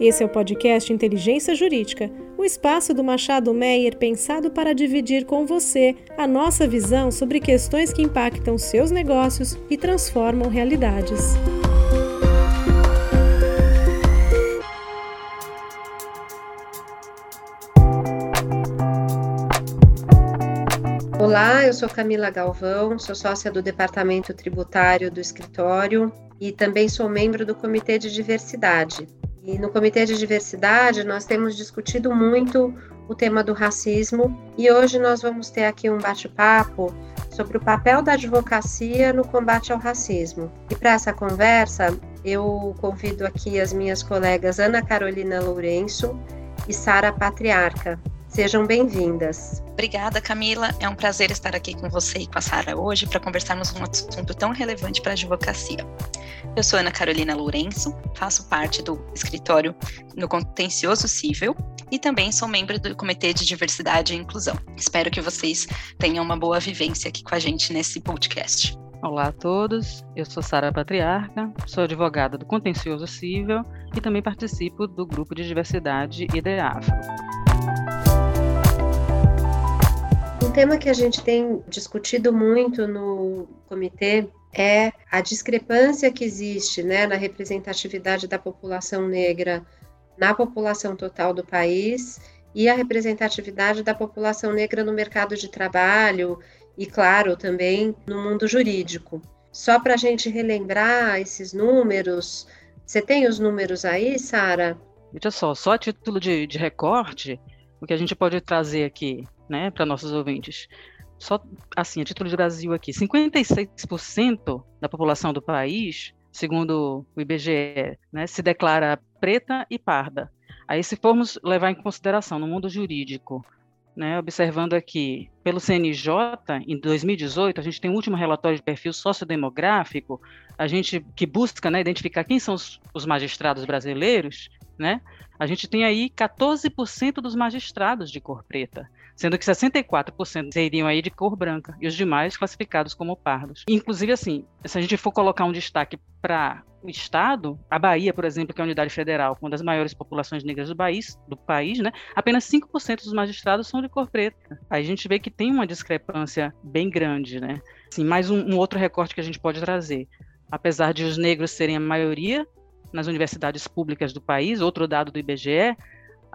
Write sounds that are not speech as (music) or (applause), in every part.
Esse é o podcast Inteligência Jurídica, o espaço do Machado Meyer pensado para dividir com você a nossa visão sobre questões que impactam seus negócios e transformam realidades. Olá, eu sou Camila Galvão, sou sócia do Departamento Tributário do Escritório e também sou membro do Comitê de Diversidade. E no Comitê de Diversidade, nós temos discutido muito o tema do racismo e hoje nós vamos ter aqui um bate-papo sobre o papel da advocacia no combate ao racismo. E para essa conversa, eu convido aqui as minhas colegas Ana Carolina Lourenço e Sara Patriarca. Sejam bem-vindas. Obrigada, Camila. É um prazer estar aqui com você e com a Sara hoje para conversarmos um assunto tão relevante para a advocacia. Eu sou Ana Carolina Lourenço, faço parte do escritório no contencioso civil e também sou membro do Comitê de Diversidade e Inclusão. Espero que vocês tenham uma boa vivência aqui com a gente nesse podcast. Olá a todos, eu sou Sara Patriarca, sou advogada do Contencioso Civil e também participo do Grupo de Diversidade IDEAFRO. Tema que a gente tem discutido muito no comitê é a discrepância que existe né, na representatividade da população negra na população total do país e a representatividade da população negra no mercado de trabalho e, claro, também no mundo jurídico. Só para a gente relembrar esses números, você tem os números aí, Sara? Veja só, só a título de, de recorte, o que a gente pode trazer aqui né, para nossos ouvintes. Só assim, a título de Brasil aqui, 56% da população do país, segundo o IBGE, né, se declara preta e parda. Aí, se formos levar em consideração no mundo jurídico, né, observando aqui, pelo CNJ, em 2018, a gente tem o último relatório de perfil sociodemográfico, a gente que busca né, identificar quem são os, os magistrados brasileiros, né, a gente tem aí 14% dos magistrados de cor preta sendo que 64% seriam aí de cor branca e os demais classificados como pardos. Inclusive, assim, se a gente for colocar um destaque para o estado, a Bahia, por exemplo, que é a unidade federal, com uma das maiores populações negras do país, do país, né, apenas 5% dos magistrados são de cor preta. Aí a gente vê que tem uma discrepância bem grande, né? Assim, mais um, um outro recorte que a gente pode trazer. Apesar de os negros serem a maioria nas universidades públicas do país, outro dado do IBGE,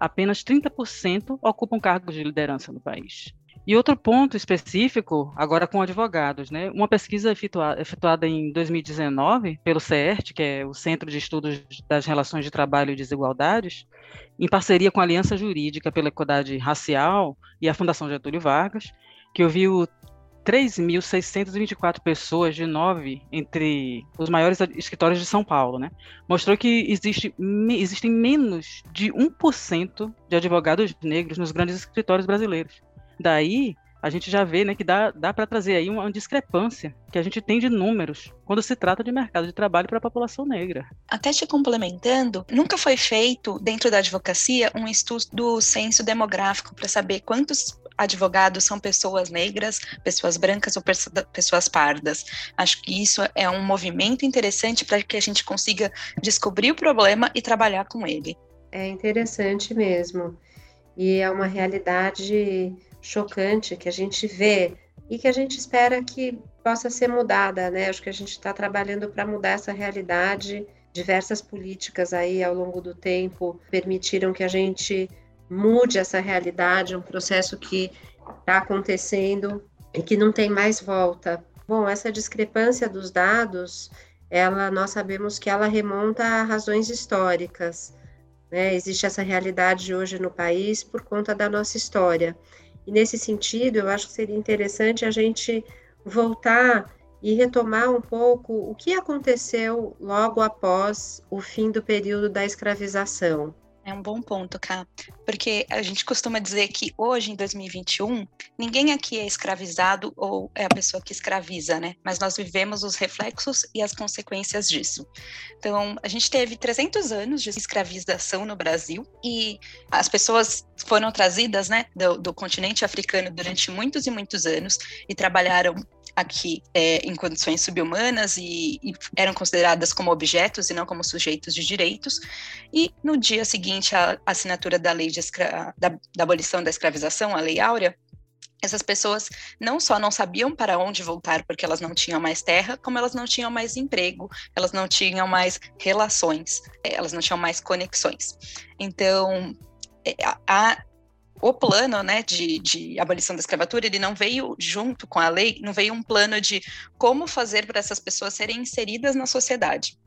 apenas 30% ocupam cargos de liderança no país. E outro ponto específico, agora com advogados, né? Uma pesquisa efetuada, em 2019 pelo CERT, que é o Centro de Estudos das Relações de Trabalho e Desigualdades, em parceria com a Aliança Jurídica pela Equidade Racial e a Fundação Getúlio Vargas, que ouviu 3.624 pessoas de nove entre os maiores escritórios de São Paulo, né? Mostrou que existe, existem menos de 1% de advogados negros nos grandes escritórios brasileiros. Daí, a gente já vê né, que dá, dá para trazer aí uma discrepância que a gente tem de números quando se trata de mercado de trabalho para a população negra. Até te complementando, nunca foi feito dentro da advocacia um estudo do censo demográfico para saber quantos advogados são pessoas negras, pessoas brancas ou pessoas pardas. Acho que isso é um movimento interessante para que a gente consiga descobrir o problema e trabalhar com ele. É interessante mesmo. E é uma realidade chocante que a gente vê e que a gente espera que possa ser mudada, né? Acho que a gente está trabalhando para mudar essa realidade. Diversas políticas aí ao longo do tempo permitiram que a gente mude essa realidade, um processo que está acontecendo e que não tem mais volta. Bom, essa discrepância dos dados, ela nós sabemos que ela remonta a razões históricas. Né? Existe essa realidade hoje no país por conta da nossa história. E nesse sentido, eu acho que seria interessante a gente voltar e retomar um pouco o que aconteceu logo após o fim do período da escravização. É um bom ponto, Ká. Porque a gente costuma dizer que hoje, em 2021, ninguém aqui é escravizado ou é a pessoa que escraviza, né? Mas nós vivemos os reflexos e as consequências disso. Então, a gente teve 300 anos de escravização no Brasil e as pessoas foram trazidas, né, do, do continente africano durante muitos e muitos anos e trabalharam aqui é, em condições subhumanas e, e, eram consideradas como objetos e não como sujeitos de direitos. E no dia seguinte à assinatura da lei escra... da, da abolição da escravização, a Lei Áurea, essas pessoas não só não sabiam para onde voltar porque elas não tinham mais terra, como elas não tinham mais emprego, elas não tinham mais relações, é, elas não tinham mais conexões. Então, é, a, o plano né, de, de, abolição da escravatura, ele não veio junto com a lei, não veio um plano de como fazer para essas pessoas serem inseridas na sociedade.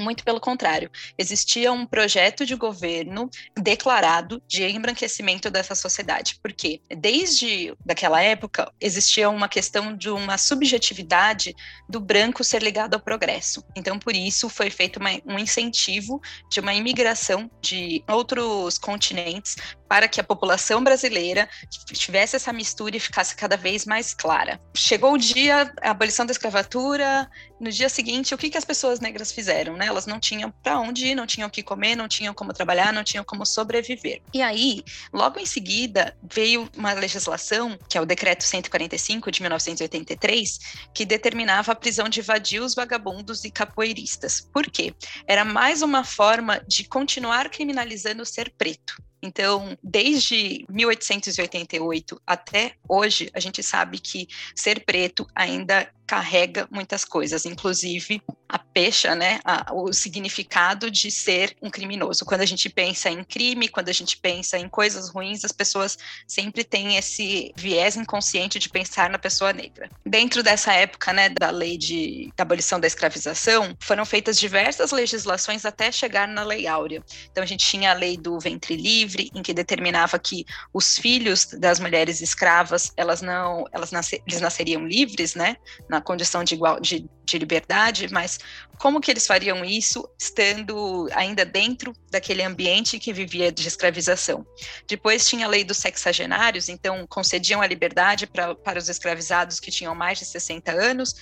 Muito pelo contrário, existia um projeto de governo declarado de embranquecimento dessa sociedade, porque desde daquela época existia uma questão de uma subjetividade do branco ser ligado ao progresso. Então, por isso foi feito uma, um incentivo de uma imigração de outros continentes para que a população brasileira tivesse essa mistura e ficasse cada vez mais clara. Chegou o dia, a abolição da escravatura, no dia seguinte, o que, que as pessoas negras fizeram? Né? Elas não tinham para onde ir, não tinham o que comer, não tinham como trabalhar, não tinham como sobreviver. E aí, logo em seguida, veio uma legislação, que é o Decreto 145 de 1983, que determinava a prisão de vadios, vagabundos e capoeiristas. Por quê? Era mais uma forma de continuar criminalizando o ser preto. Então, desde 1888 até hoje, a gente sabe que ser preto ainda carrega muitas coisas, inclusive a pecha, né, a, o significado de ser um criminoso. Quando a gente pensa em crime, quando a gente pensa em coisas ruins, as pessoas sempre têm esse viés inconsciente de pensar na pessoa negra. Dentro dessa época, né, da lei de da abolição da escravização, foram feitas diversas legislações até chegar na Lei Áurea. Então a gente tinha a lei do ventre livre, em que determinava que os filhos das mulheres escravas, elas não, elas eles nasceriam livres, né, na condição de, igual, de, de liberdade, mas como que eles fariam isso estando ainda dentro daquele ambiente que vivia de escravização? Depois tinha a lei dos sexagenários, então concediam a liberdade pra, para os escravizados que tinham mais de 60 anos,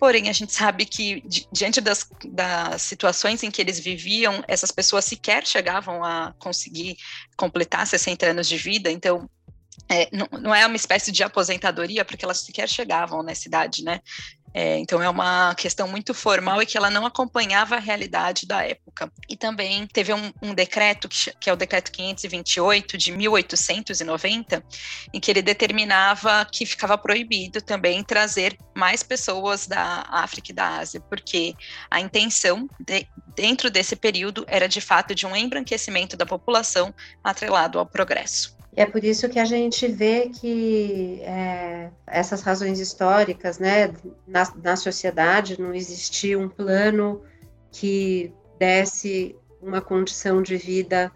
Porém, a gente sabe que, diante das, das, situações em que eles viviam, essas pessoas sequer chegavam a conseguir completar 60 anos de vida, então é, não, não, é uma espécie de aposentadoria, porque elas sequer chegavam nessa idade, né? É, então é uma questão muito formal e que ela não acompanhava a realidade da época. E também teve um, um decreto, que, que, é o decreto 528 de 1890, em que ele determinava que ficava proibido também trazer mais pessoas da África e da Ásia, porque a intenção de, dentro desse período era de fato de um embranquecimento da população atrelado ao progresso. É por isso que a gente vê que é, essas razões históricas, né, na, na sociedade não existia um plano que desse uma condição de vida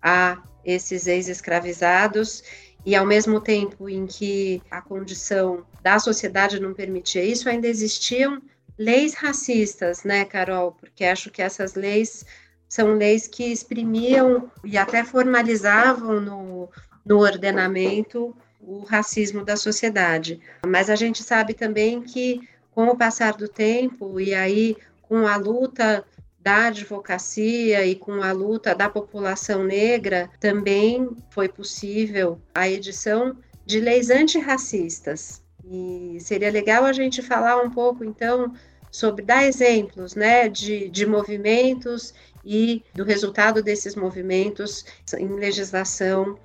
a esses ex-escravizados e ao mesmo tempo em que a condição da sociedade não permitia isso, ainda existiam leis racistas, né, Carol? Porque acho que essas leis são leis que exprimiam e até formalizavam no, no ordenamento o racismo da sociedade. Mas a gente sabe também que, com o passar do tempo, e aí com a luta da advocacia e com a luta da população negra, também foi possível a edição de leis antirracistas. E seria legal a gente falar um pouco, então, sobre dar exemplos né, de, de movimentos e do resultado desses movimentos em legislação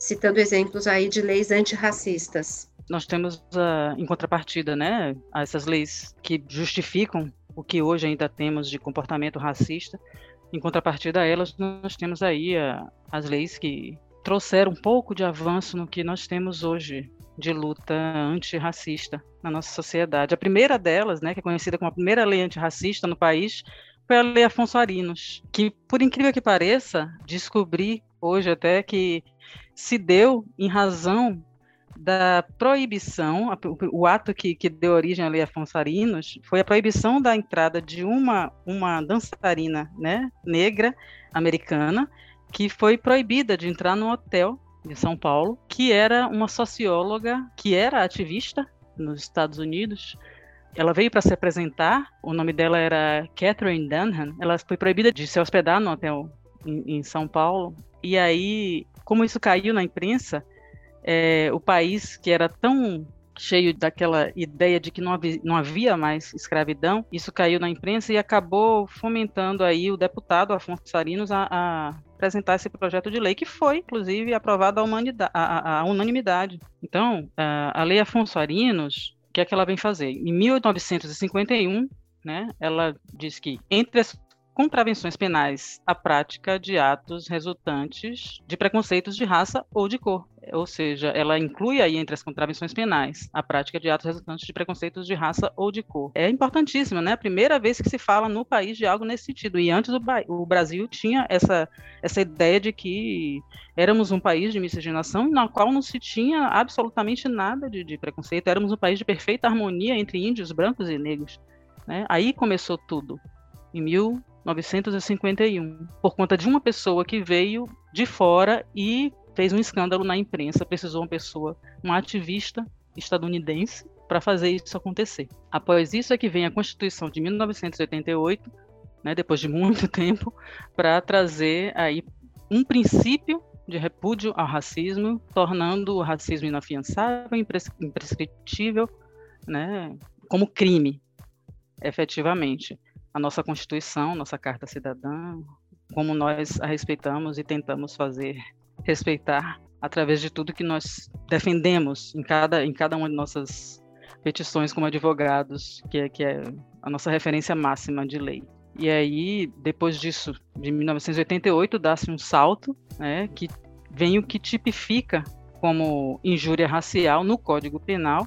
citando exemplos aí de leis antirracistas. Nós temos, uh, em contrapartida, né, essas leis que justificam o que hoje ainda temos de comportamento racista. Em contrapartida a elas, nós temos aí uh, as leis que trouxeram um pouco de avanço no que nós temos hoje de luta antirracista na nossa sociedade. A primeira delas, né, que é conhecida como a primeira lei antirracista no país, foi a Lei Afonso Arinos, que, por incrível que pareça, descobri hoje até que se deu em razão da proibição, o ato que, que deu origem à Lei Afonso Arinos foi a proibição da entrada de uma, uma dançarina né, negra americana que foi proibida de entrar no hotel de São Paulo, que era uma socióloga, que era ativista nos Estados Unidos. Ela veio para se apresentar, o nome dela era Catherine Dunham. Ela foi proibida de se hospedar no hotel em, em São Paulo. E aí como isso caiu na imprensa, é, o país que era tão cheio daquela ideia de que não havia, não havia mais escravidão, isso caiu na imprensa e acabou fomentando aí o deputado Afonso Sarinos a, a apresentar esse projeto de lei, que foi, inclusive, aprovado à, unanimidade. Então, a, a Lei Afonso Arinos, o que é que ela vem fazer? Em 1951, né, ela diz que entre as contravenções penais a prática de atos resultantes de preconceitos de raça ou de cor. Ou seja, ela inclui aí entre as contravenções penais a prática de atos resultantes de preconceitos de raça ou de cor. É importantíssimo, né? A primeira vez que se fala no país de algo nesse sentido. E antes o, Brasil tinha essa, essa ideia de que éramos um país de miscigenação na qual não se tinha absolutamente nada de, de preconceito. Éramos um país de perfeita harmonia entre índios, brancos e negros. Né? Aí começou tudo. Em 1951, por conta de uma pessoa que veio de fora e fez um escândalo na imprensa, precisou uma pessoa, um ativista estadunidense, para fazer isso acontecer. Após isso é que vem a Constituição de 1988, né, depois de muito (laughs) tempo, para trazer aí um princípio de repúdio ao racismo, tornando o racismo inafiançável, imprescritível, né, como crime, efetivamente a nossa Constituição, nossa Carta Cidadã, como nós a respeitamos e tentamos fazer respeitar através de tudo que nós defendemos em cada, em cada uma de nossas petições como advogados, que é, que é a nossa referência máxima de lei. E aí, depois disso, de 1988, dá-se um salto, né, que vem o que tipifica como injúria racial no Código Penal,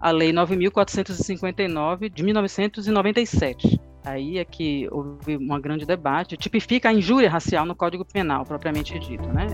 a Lei 9.459 de 1997. Aí é que houve um grande debate, tipifica a injúria racial no Código Penal, propriamente dito, né?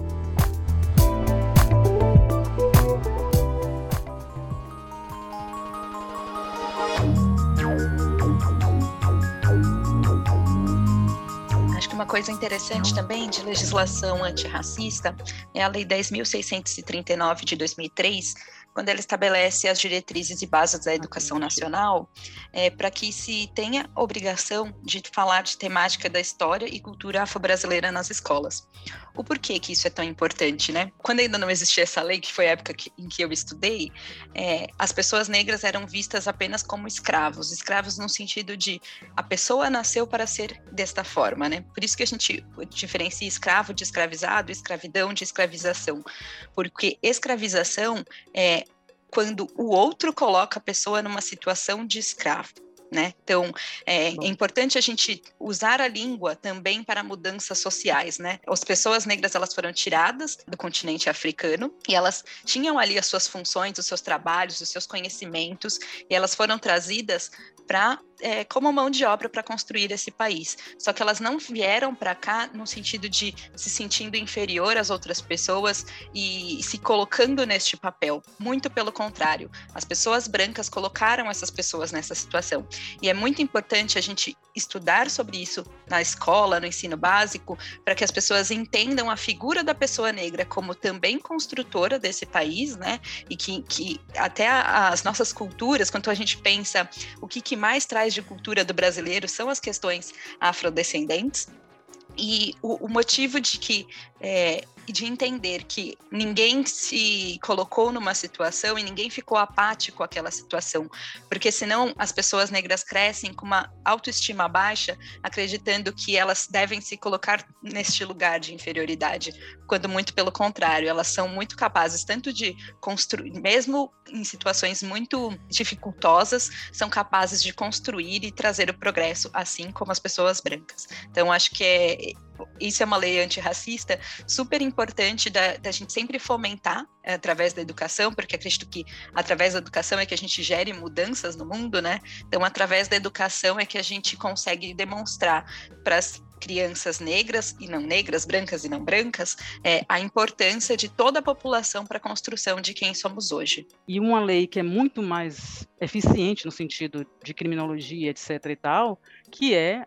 Acho que uma coisa interessante também de legislação antirracista é a Lei 10.639 de 2003, quando ela estabelece as diretrizes e bases da educação nacional, é, para que se tenha obrigação de falar de temática da história e cultura afro-brasileira nas escolas. O porquê que isso é tão importante, né? Quando ainda não existia essa lei, que foi a época que, em que eu estudei, é, as pessoas negras eram vistas apenas como escravos, escravos no sentido de a pessoa nasceu para ser desta forma, né? Por isso que a gente diferencia escravo de escravizado, escravidão de escravização, porque escravização é quando o outro coloca a pessoa numa situação de escravo. Né? Então, é, é, importante a gente usar a língua também para mudanças sociais, né? As pessoas negras, elas foram tiradas do continente africano e elas tinham ali as suas funções, os seus trabalhos, os seus conhecimentos e elas foram trazidas para é, como mão de obra para construir esse país. Só que elas não vieram para cá no sentido de se sentindo inferior às outras pessoas e se colocando neste papel. Muito pelo contrário, as pessoas brancas colocaram essas pessoas nessa situação. E é muito importante a gente estudar sobre isso na escola, no ensino básico, para que as pessoas entendam a figura da pessoa negra como também construtora desse país, né? E que, que até as nossas culturas, quando a gente pensa o que, que mais traz de cultura do brasileiro são as questões afrodescendentes. E o, o motivo de que é, de entender que ninguém se colocou numa situação e ninguém ficou apático àquela situação, porque senão as pessoas negras crescem com uma autoestima baixa, acreditando que elas devem se colocar neste lugar de inferioridade, quando muito pelo contrário, elas são muito capazes tanto de construir, mesmo em situações muito dificultosas, são capazes de construir e trazer o progresso, assim como as pessoas brancas. Então acho que é isso é uma lei antirracista super importante da, da gente sempre fomentar é, através da educação, porque acredito que através da educação é que a gente gere mudanças no mundo, né? Então, através da educação é que a gente consegue demonstrar para as crianças negras e não negras, brancas e não brancas, é, a importância de toda a população para a construção de quem somos hoje. E uma lei que é muito mais eficiente no sentido de criminologia, etc. e tal, que é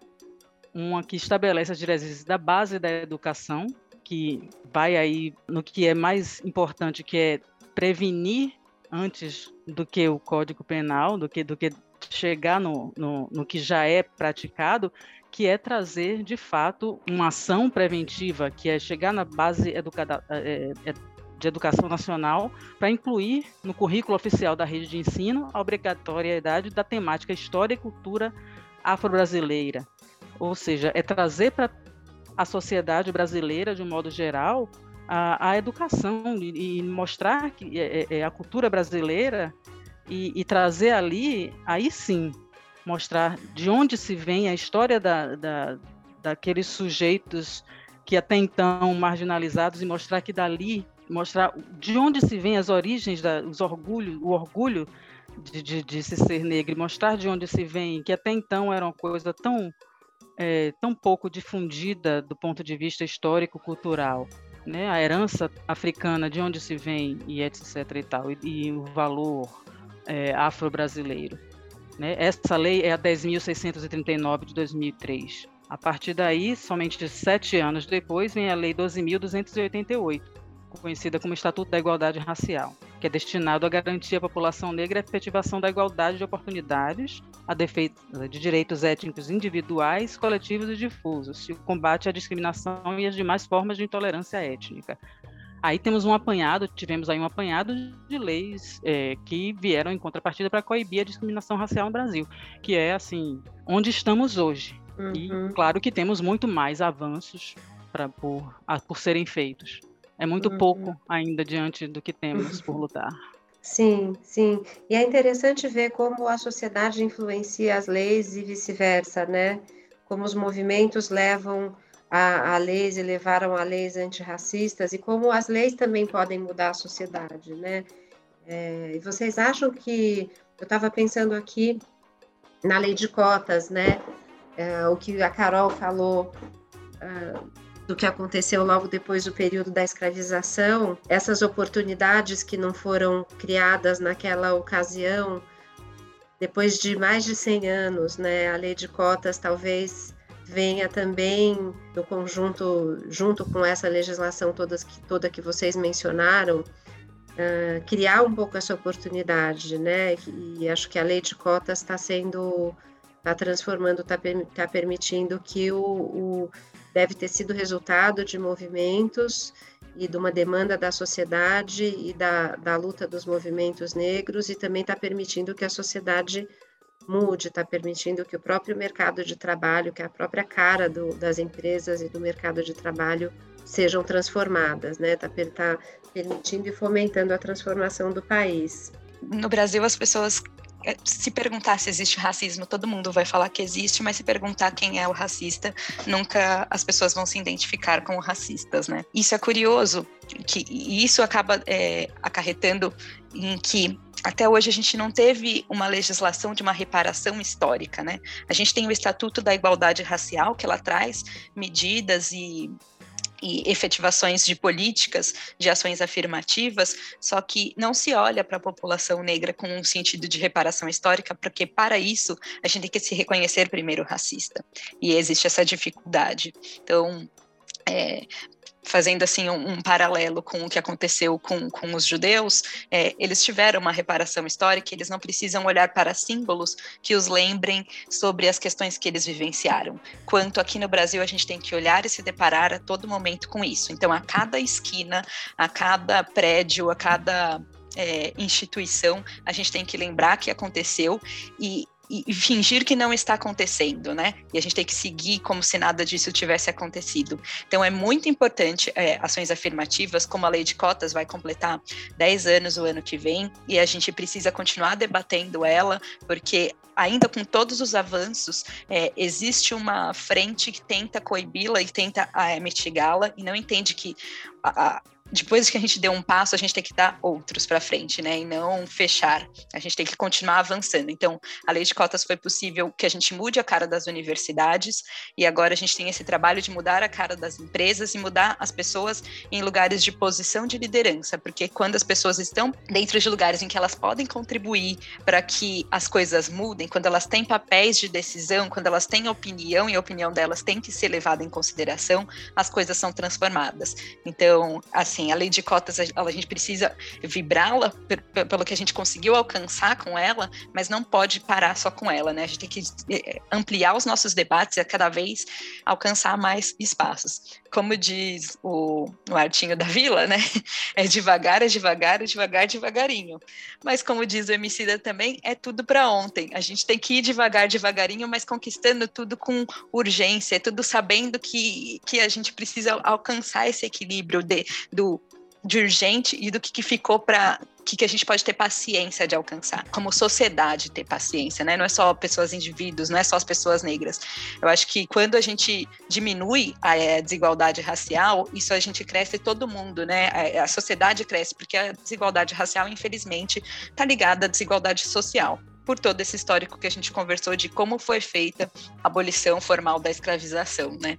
uma que estabelece as diretrizes da base da educação, que vai aí no que é mais importante, que é prevenir antes do que o Código Penal, do que, do que chegar no, no, no que já é praticado, que é trazer, de fato, uma ação preventiva, que é chegar na base educada, é, é, de Educação Nacional para incluir no currículo oficial da rede de ensino a obrigatoriedade da temática História e Cultura Afro-Brasileira. Ou seja, é trazer para a sociedade brasileira, de um modo geral, a, a educação e, e, mostrar que é, é, é a cultura brasileira e, e, trazer ali, aí sim, mostrar de onde se vem a história da, da, daqueles sujeitos que até então marginalizados e mostrar que dali, mostrar de onde se vem as origens, da, os orgulho, o orgulho de, de, de se ser negro, mostrar de onde se vem, que até então era uma coisa tão, é, tão pouco difundida do ponto de vista histórico-cultural. Né, a herança africana, de onde se vem e etc e tal, e, e o valor é, afro-brasileiro. Né? Essa lei é a 10.639 de 2003. A partir daí, somente sete anos depois, vem a Lei 12.288, conhecida como Estatuto da Igualdade Racial, que é destinado a garantir à população negra a efetivação da igualdade de oportunidades, a defesa de direitos étnicos individuais, coletivos e difusos, e o combate à discriminação e às demais formas de intolerância étnica. Aí temos um apanhado, tivemos aí um apanhado de leis é, que vieram em contrapartida para coibir a discriminação racial no Brasil, que é assim, onde estamos hoje. Uhum. E claro que temos muito mais avanços pra, por, a, por serem feitos. É muito uhum. pouco ainda diante do que temos por lutar. Sim, sim. E é interessante ver como a sociedade influencia as leis e vice-versa, né? Como os movimentos levam a, a leis e levaram a leis antirracistas e como as leis também podem mudar a sociedade, né? É, vocês acham que eu estava pensando aqui na lei de cotas, né? É, o que a Carol falou uh, do que aconteceu logo depois do período da escravização, essas oportunidades que não foram criadas naquela ocasião, depois de mais de 100 anos, né, a lei de cotas talvez venha também no conjunto, junto com essa legislação todas, toda que vocês mencionaram, uh, criar um pouco essa oportunidade, né? E acho que a lei de cotas está sendo está transformando, está tá permitindo que o, o, deve ter sido resultado de movimentos e de uma demanda da sociedade e da, da luta dos movimentos negros e também está permitindo que a sociedade mude, está permitindo que o próprio mercado de trabalho, que a própria cara do, das empresas e do mercado de trabalho sejam transformadas, né? Está tá permitindo e fomentando a transformação do país. No Brasil, as pessoas se perguntar se existe racismo, todo mundo vai falar que existe, mas se perguntar quem é o racista, nunca as pessoas vão se identificar como racistas, né? Isso é curioso, que isso acaba é, acarretando em que até hoje a gente não teve uma legislação de uma reparação histórica, né? A gente tem o Estatuto da Igualdade Racial, que ela traz medidas e e efetivações de políticas, de ações afirmativas, só que não se olha para a população negra com um sentido de reparação histórica, porque para isso a gente tem que se reconhecer primeiro racista. E existe essa dificuldade. Então, é, fazendo assim um, um, paralelo com o que aconteceu com, com os judeus, é, eles tiveram uma reparação histórica, eles não precisam olhar para símbolos que os lembrem sobre as questões que eles vivenciaram. Quanto aqui no Brasil a gente tem que olhar e se deparar a todo momento com isso. Então, a cada esquina, a cada prédio, a cada é, instituição, a gente tem que lembrar que aconteceu e e fingir que não está acontecendo, né? E a gente tem que seguir como se nada disso tivesse acontecido. Então é muito importante é, ações afirmativas, como a lei de cotas vai completar 10 anos o ano que vem, e a gente precisa continuar debatendo ela, porque ainda com todos os avanços, é, existe uma frente que tenta coibi-la e tenta é, mitigá-la e não entende que a, depois que a gente deu um passo, a gente tem que dar outros para frente, né? E não fechar. A gente tem que continuar avançando. Então, a lei de cotas foi possível que a gente mude a cara das universidades e agora a gente tem esse trabalho de mudar a cara das empresas e mudar as pessoas em lugares de posição de liderança, porque quando as pessoas estão dentro de lugares em que elas podem contribuir para que as coisas mudem, quando elas têm papéis de decisão, quando elas têm opinião e a opinião delas tem que ser levada em consideração, as coisas são transformadas. Então, as assim, a lei de cotas, a, a gente precisa vibrá-la pelo que a gente conseguiu alcançar com ela, mas não pode parar só com ela, né? A gente tem que eh, ampliar os nossos debates e a cada vez alcançar mais espaços. Como diz o, o Artinho da Vila, né? (laughs) É devagar, é devagar, é devagar, devagarinho. Mas como diz o Emicida também, é tudo para ontem. A gente tem que ir devagar, devagarinho, mas conquistando tudo com urgência, tudo sabendo que, que a gente precisa alcançar esse equilíbrio de, do de urgente e do que, que ficou para que, que a gente pode ter paciência de alcançar, como sociedade ter paciência, né? Não é só pessoas indivíduos, não é só as pessoas negras. Eu acho que quando a gente diminui a, a desigualdade racial, isso a gente cresce todo mundo, né? A, a sociedade cresce, porque a desigualdade racial, infelizmente, está ligada à desigualdade social por todo esse histórico que a gente conversou de como foi feita a abolição formal da escravização, né?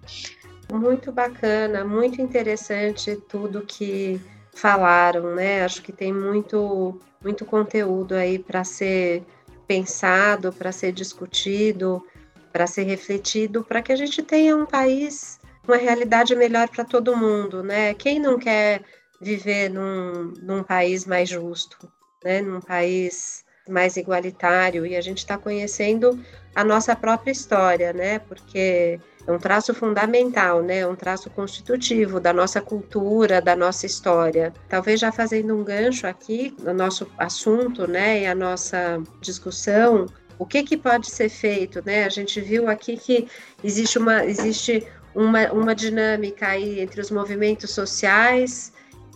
Muito bacana, muito interessante tudo que falaram, né? Acho que tem muito, muito conteúdo aí para ser pensado, para ser discutido, para ser refletido, para que a gente tenha um país, uma realidade melhor para todo mundo, né? Quem não quer viver num, num país mais justo, né? Num país mais igualitário e a gente está conhecendo a nossa própria história, né? Porque é um traço fundamental, né? É um traço constitutivo da nossa cultura, da nossa história. Talvez já fazendo um gancho aqui no nosso assunto, né? E a nossa discussão, o que, que pode ser feito, né? A gente viu aqui que existe uma, existe uma, uma dinâmica aí entre os movimentos sociais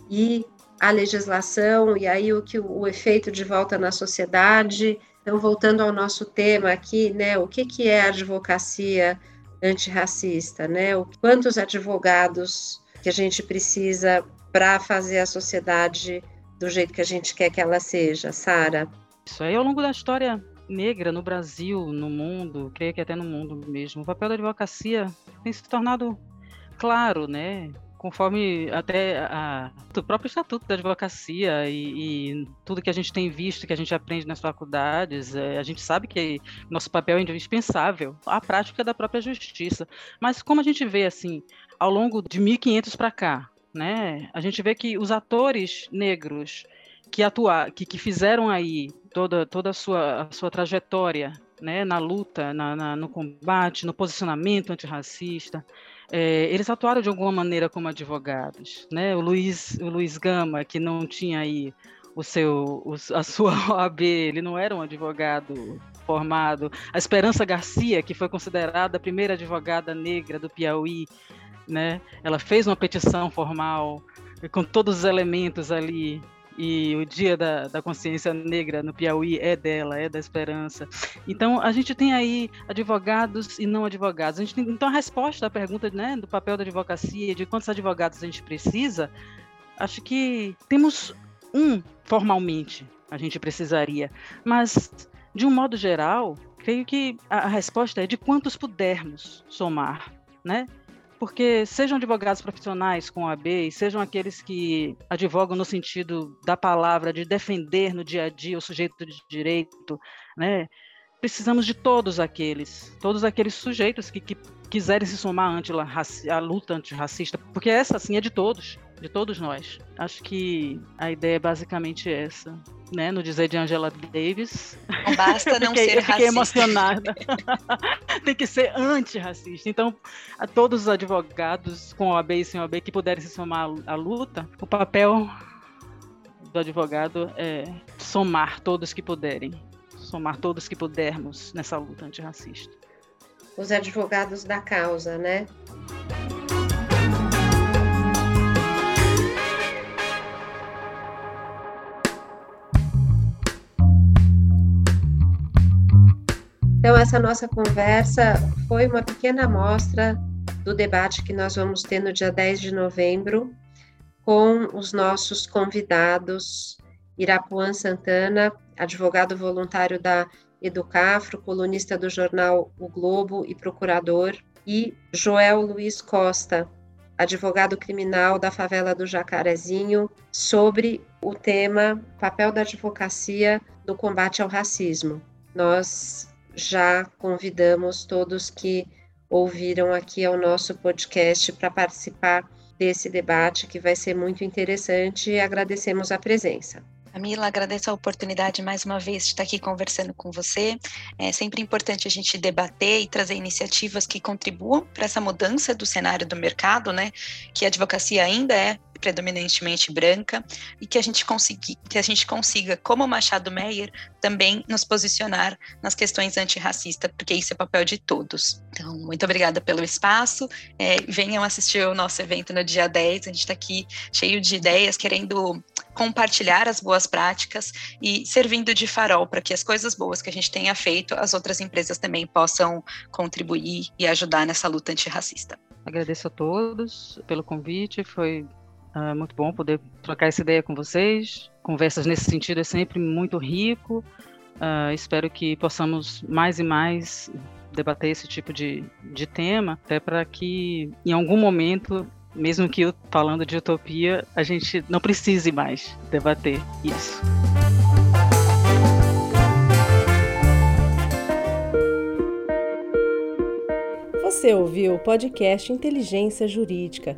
e a legislação, e aí o que o, o efeito de volta na sociedade. Então, voltando ao nosso tema aqui, né? O que, que é a advocacia? Antirracista, né? O quantos advogados que a gente precisa para fazer a sociedade do jeito que a gente quer que ela seja, Sara? Isso aí ao longo da história negra no Brasil, no mundo, creio que até no mundo mesmo, o papel da advocacia tem se tornado claro, né? Conforme até a, o próprio estatuto da advocacia e, e, tudo que a gente tem visto, que a gente aprende nas faculdades, é, a gente sabe que nosso papel é indispensável à prática da própria justiça. Mas como a gente vê assim, ao longo de 1500 para cá, né, a gente vê que os atores negros que atuar, que, que fizeram aí toda toda a sua a sua trajetória, né, na luta, na, na no combate, no posicionamento antirracista, é, eles atuaram de alguma maneira como advogados, né? O Luiz, o Luiz Gama, que não tinha aí o seu, o, a sua (laughs) OAB, ele não era um advogado formado. A Esperança Garcia, que foi considerada a primeira advogada negra do Piauí, né? Ela fez uma petição formal com todos os elementos ali e o Dia da, da Consciência Negra no Piauí é dela, é da esperança. Então, a gente tem aí advogados e não advogados. A gente tem, então, a resposta à pergunta né, do papel da advocacia, de quantos advogados a gente precisa, acho que temos um formalmente, a gente precisaria, mas, de um modo geral, creio que a, resposta é de quantos pudermos somar, né? Porque sejam advogados profissionais com a AB, sejam aqueles que advogam no sentido da palavra, de defender no dia a dia o sujeito de direito, né? Precisamos de todos aqueles, todos aqueles sujeitos que, que quiserem se somar a luta antirracista, porque essa, sim, é de todos de todos nós. Acho que a ideia é basicamente essa, né? No dizer de Angela Davis. Não basta não (laughs) fiquei, ser eu fiquei emocionada. (laughs) Tem que ser antirracista. Então, a todos os advogados com OAB e sem OAB que puderem se somar à luta, o papel do advogado é somar todos que puderem, somar todos que pudermos nessa luta antirracista. Os advogados da causa, né? Então, essa nossa conversa foi uma pequena amostra do debate que nós vamos ter no dia 10 de novembro com os nossos convidados, Irapuan Santana, advogado voluntário da Educafro, colunista do jornal O Globo e procurador, e Joel Luiz Costa, advogado criminal da favela do Jacarezinho, sobre o tema Papel da Advocacia no Combate ao Racismo. Nós já convidamos todos que ouviram aqui ao nosso podcast para participar desse debate que vai ser muito interessante e agradecemos a presença. Camila, agradeço a oportunidade mais uma vez de estar aqui conversando com você. É sempre importante a gente debater e trazer iniciativas que contribuam para essa mudança do cenário do mercado, né? Que a advocacia ainda é predominantemente branca e que a gente consiga, que a gente consiga, como Machado Meyer, também nos posicionar nas questões antirracistas, porque isso é papel de todos. Então, muito obrigada pelo espaço. É, venham assistir o nosso evento no dia 10. A gente está aqui cheio de ideias, querendo compartilhar as boas práticas e servindo de farol para que as coisas boas que a gente tenha feito, as outras empresas também possam contribuir e ajudar nessa luta antirracista. Agradeço a todos pelo convite, foi Uh, muito bom poder trocar essa ideia com vocês. Conversas nesse sentido é sempre muito rico. Uh, espero que possamos mais e mais debater esse tipo de, de tema, até para que em algum momento, mesmo que eu falando de utopia, a gente não precise mais debater isso. Você ouviu o podcast Inteligência Jurídica